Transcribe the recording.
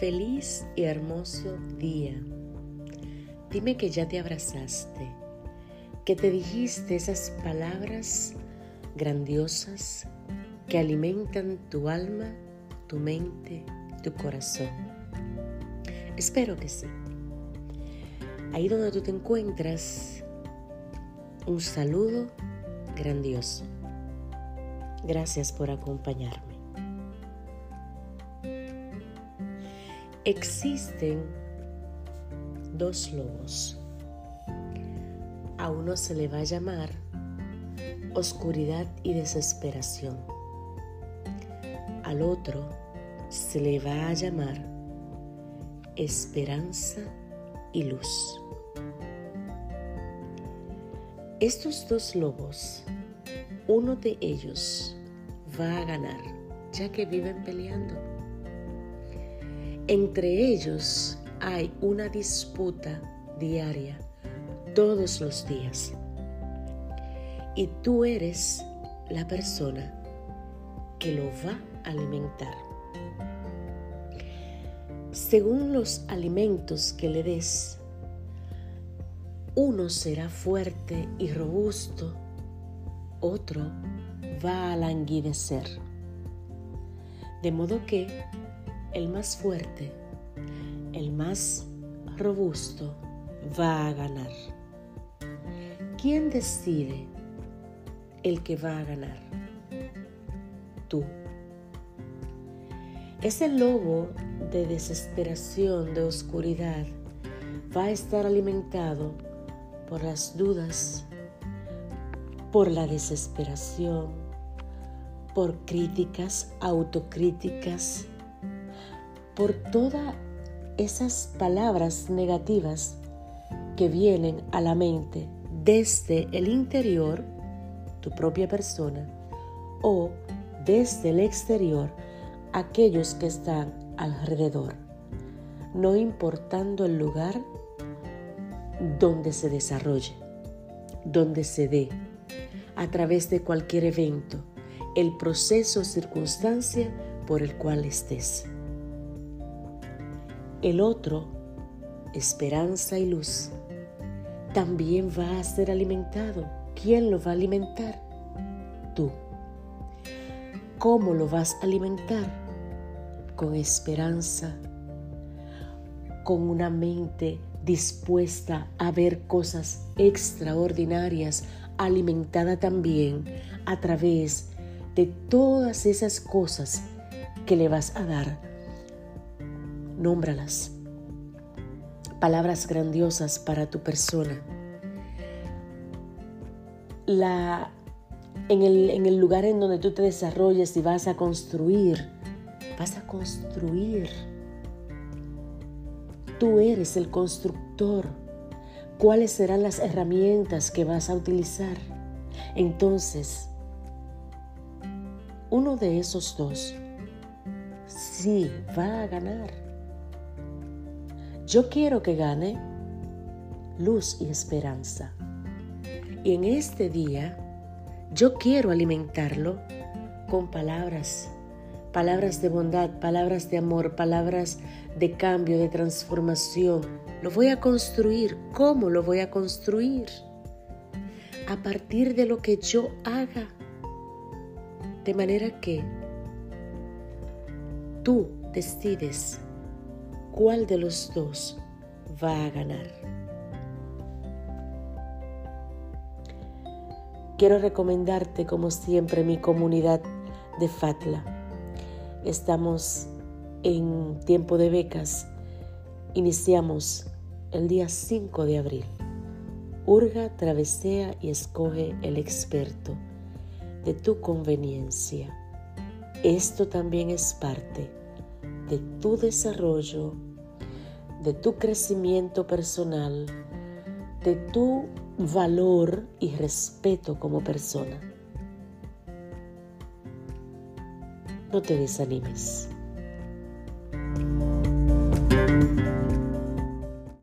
Feliz y hermoso día. Dime que ya te abrazaste, que te dijiste esas palabras grandiosas que alimentan tu alma, tu mente, tu corazón. Espero que sí. Ahí donde tú te encuentras, un saludo grandioso. Gracias por acompañarme. Existen dos lobos. A uno se le va a llamar oscuridad y desesperación. Al otro se le va a llamar esperanza y luz. Estos dos lobos, uno de ellos va a ganar, ya que viven peleando. Entre ellos hay una disputa diaria, todos los días. Y tú eres la persona que lo va a alimentar. Según los alimentos que le des, uno será fuerte y robusto, otro va a languidecer. De modo que el más fuerte, el más robusto, va a ganar. ¿Quién decide el que va a ganar? Tú. Ese lobo de desesperación, de oscuridad, va a estar alimentado por las dudas, por la desesperación, por críticas, autocríticas, por todas esas palabras negativas que vienen a la mente desde el interior, tu propia persona, o desde el exterior, aquellos que están alrededor, no importando el lugar donde se desarrolle, donde se dé, a través de cualquier evento, el proceso o circunstancia por el cual estés. El otro, esperanza y luz, también va a ser alimentado. ¿Quién lo va a alimentar? Tú. ¿Cómo lo vas a alimentar? Con esperanza, con una mente dispuesta a ver cosas extraordinarias, alimentada también a través de todas esas cosas que le vas a dar nómbralas. Palabras grandiosas para tu persona. La, en, el, en el lugar en donde tú te desarrolles y vas a construir, vas a construir. Tú eres el constructor. ¿Cuáles serán las herramientas que vas a utilizar? Entonces, uno de esos dos sí va a ganar. Yo quiero que gane luz y esperanza. Y en este día, yo quiero alimentarlo con palabras, palabras de bondad, palabras de amor, palabras de cambio, de transformación. Lo voy a construir. ¿Cómo lo voy a construir? A partir de lo que yo haga. De manera que tú decides cuál de los dos va a ganar. Quiero recomendarte, como siempre, mi comunidad de Fatla. Estamos en tiempo de becas. Iniciamos el día 5 de abril. Urga, travesea y escoge el experto de tu conveniencia. Esto también es parte de tu desarrollo, de tu crecimiento personal, de tu valor y respeto como persona. No te desanimes.